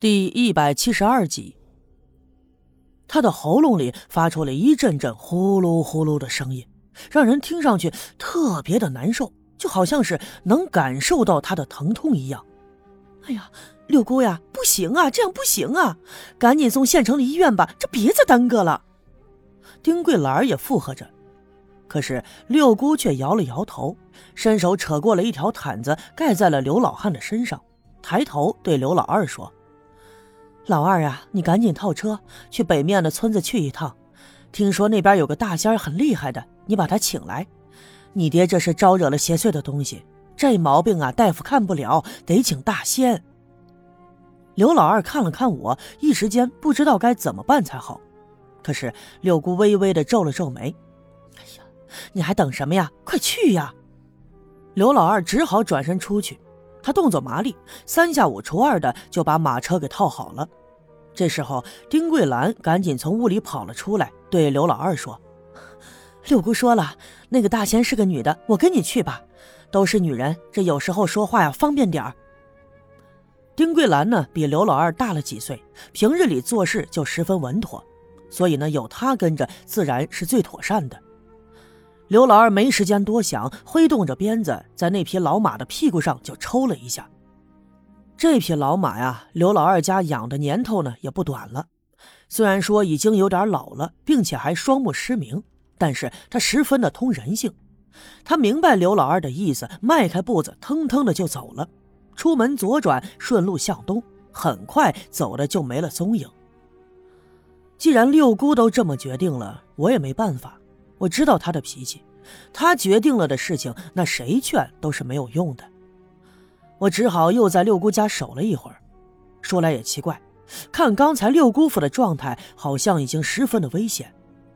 第一百七十二集，他的喉咙里发出了一阵阵呼噜呼噜的声音，让人听上去特别的难受，就好像是能感受到他的疼痛一样。哎呀，六姑呀，不行啊，这样不行啊，赶紧送县城的医院吧，这别再耽搁了。丁桂兰也附和着，可是六姑却摇了摇头，伸手扯过了一条毯子，盖在了刘老汉的身上，抬头对刘老二说。老二啊，你赶紧套车去北面的村子去一趟，听说那边有个大仙很厉害的，你把他请来。你爹这是招惹了邪祟的东西，这毛病啊，大夫看不了，得请大仙。刘老二看了看我，一时间不知道该怎么办才好。可是六姑微微的皱了皱眉：“哎呀，你还等什么呀？快去呀！”刘老二只好转身出去。他动作麻利，三下五除二的就把马车给套好了。这时候，丁桂兰赶紧从屋里跑了出来，对刘老二说：“六姑说了，那个大仙是个女的，我跟你去吧。都是女人，这有时候说话呀方便点儿。”丁桂兰呢，比刘老二大了几岁，平日里做事就十分稳妥，所以呢，有她跟着，自然是最妥善的。刘老二没时间多想，挥动着鞭子，在那匹老马的屁股上就抽了一下。这匹老马呀，刘老二家养的年头呢也不短了。虽然说已经有点老了，并且还双目失明，但是他十分的通人性。他明白刘老二的意思，迈开步子，腾腾的就走了。出门左转，顺路向东，很快走的就没了踪影。既然六姑都这么决定了，我也没办法。我知道他的脾气，他决定了的事情，那谁劝都是没有用的。我只好又在六姑家守了一会儿。说来也奇怪，看刚才六姑父的状态，好像已经十分的危险。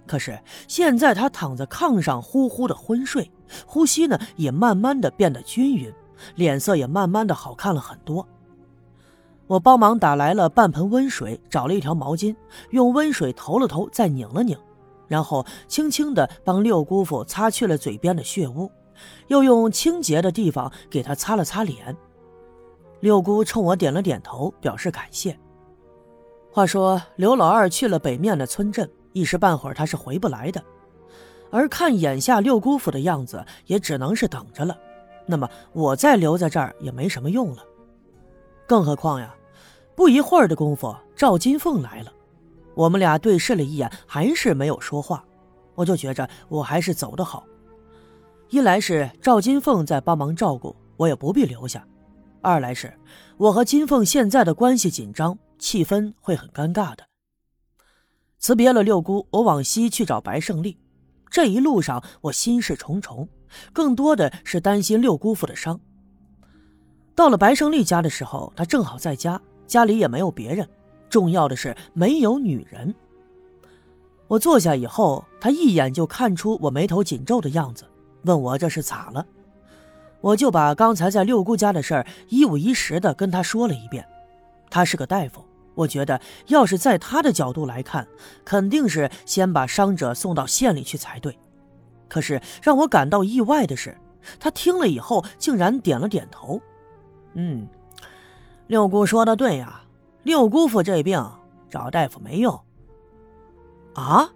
可是现在他躺在炕上呼呼的昏睡，呼吸呢也慢慢的变得均匀，脸色也慢慢的好看了很多。我帮忙打来了半盆温水，找了一条毛巾，用温水投了投，再拧了拧，然后轻轻的帮六姑父擦去了嘴边的血污，又用清洁的地方给他擦了擦脸。六姑冲我点了点头，表示感谢。话说刘老二去了北面的村镇，一时半会儿他是回不来的。而看眼下六姑父的样子，也只能是等着了。那么我再留在这儿也没什么用了。更何况呀，不一会儿的功夫，赵金凤来了。我们俩对视了一眼，还是没有说话。我就觉着我还是走的好。一来是赵金凤在帮忙照顾，我也不必留下。二来是，我和金凤现在的关系紧张，气氛会很尴尬的。辞别了六姑，我往西去找白胜利。这一路上，我心事重重，更多的是担心六姑父的伤。到了白胜利家的时候，他正好在家，家里也没有别人，重要的是没有女人。我坐下以后，他一眼就看出我眉头紧皱的样子，问我这是咋了。我就把刚才在六姑家的事儿一五一十的跟他说了一遍。他是个大夫，我觉得要是在他的角度来看，肯定是先把伤者送到县里去才对。可是让我感到意外的是，他听了以后竟然点了点头。嗯，六姑说的对呀，六姑父这病找大夫没用。啊，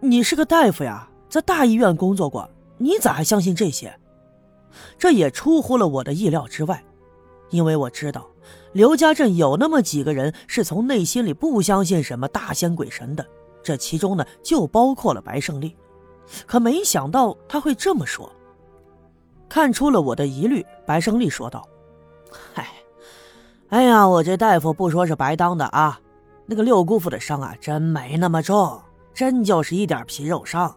你是个大夫呀，在大医院工作过，你咋还相信这些？这也出乎了我的意料之外，因为我知道刘家镇有那么几个人是从内心里不相信什么大仙鬼神的，这其中呢就包括了白胜利。可没想到他会这么说。看出了我的疑虑，白胜利说道：“嗨，哎呀，我这大夫不说是白当的啊。那个六姑父的伤啊，真没那么重，真就是一点皮肉伤。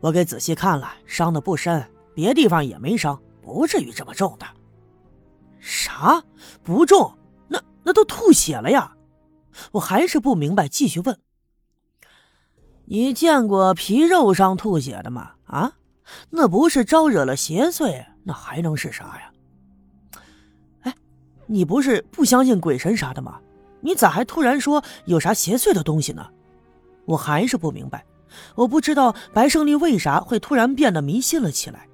我给仔细看了，伤的不深。”别地方也没伤，不至于这么重的。啥不重？那那都吐血了呀！我还是不明白，继续问：你见过皮肉伤吐血的吗？啊，那不是招惹了邪祟，那还能是啥呀？哎，你不是不相信鬼神啥的吗？你咋还突然说有啥邪祟的东西呢？我还是不明白，我不知道白胜利为啥会突然变得迷信了起来。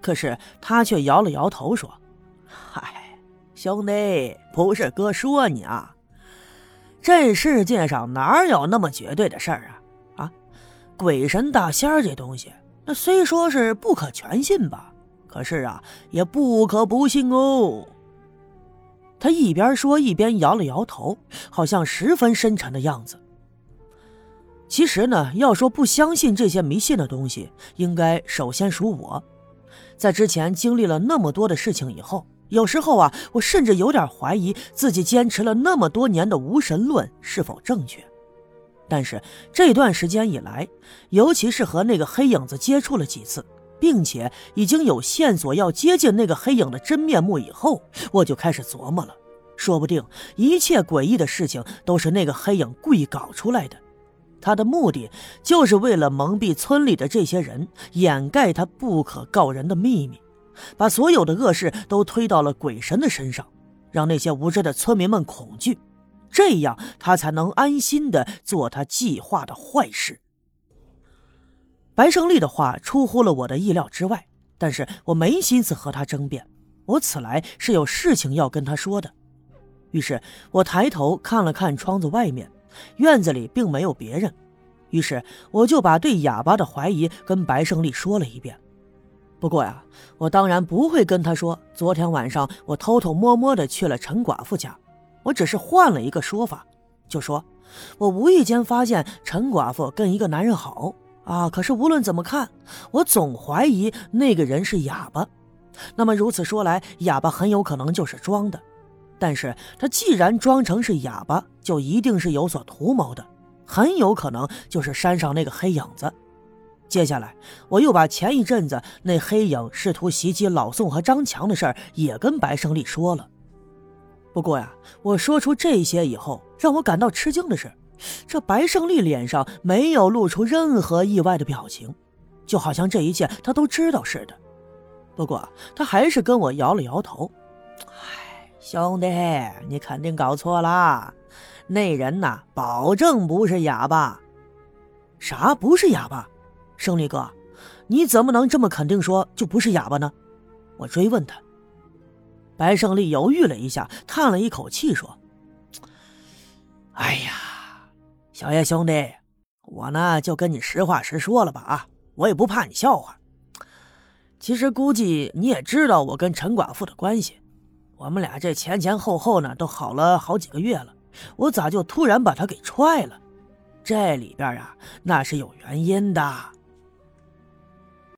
可是他却摇了摇头说：“嗨，兄弟，不是哥说你啊，这世界上哪有那么绝对的事儿啊？啊，鬼神大仙儿这东西，那虽说是不可全信吧，可是啊，也不可不信哦。他一边说一边摇了摇头，好像十分深沉的样子。其实呢，要说不相信这些迷信的东西，应该首先属我。在之前经历了那么多的事情以后，有时候啊，我甚至有点怀疑自己坚持了那么多年的无神论是否正确。但是这段时间以来，尤其是和那个黑影子接触了几次，并且已经有线索要接近那个黑影的真面目以后，我就开始琢磨了：说不定一切诡异的事情都是那个黑影故意搞出来的。他的目的就是为了蒙蔽村里的这些人，掩盖他不可告人的秘密，把所有的恶事都推到了鬼神的身上，让那些无知的村民们恐惧，这样他才能安心的做他计划的坏事。白胜利的话出乎了我的意料之外，但是我没心思和他争辩，我此来是有事情要跟他说的。于是我抬头看了看窗子外面。院子里并没有别人，于是我就把对哑巴的怀疑跟白胜利说了一遍。不过呀，我当然不会跟他说昨天晚上我偷偷摸摸的去了陈寡妇家，我只是换了一个说法，就说我无意间发现陈寡妇跟一个男人好啊。可是无论怎么看，我总怀疑那个人是哑巴。那么如此说来，哑巴很有可能就是装的。但是他既然装成是哑巴，就一定是有所图谋的，很有可能就是山上那个黑影子。接下来，我又把前一阵子那黑影试图袭击老宋和张强的事儿也跟白胜利说了。不过呀，我说出这些以后，让我感到吃惊的是，这白胜利脸上没有露出任何意外的表情，就好像这一切他都知道似的。不过他还是跟我摇了摇头。唉兄弟，你肯定搞错了，那人呐，保证不是哑巴。啥不是哑巴？胜利哥，你怎么能这么肯定说就不是哑巴呢？我追问他。白胜利犹豫了一下，叹了一口气说：“哎呀，小叶兄弟，我呢就跟你实话实说了吧啊，我也不怕你笑话。其实估计你也知道我跟陈寡妇的关系。”我们俩这前前后后呢，都好了好几个月了，我咋就突然把他给踹了？这里边啊，那是有原因的。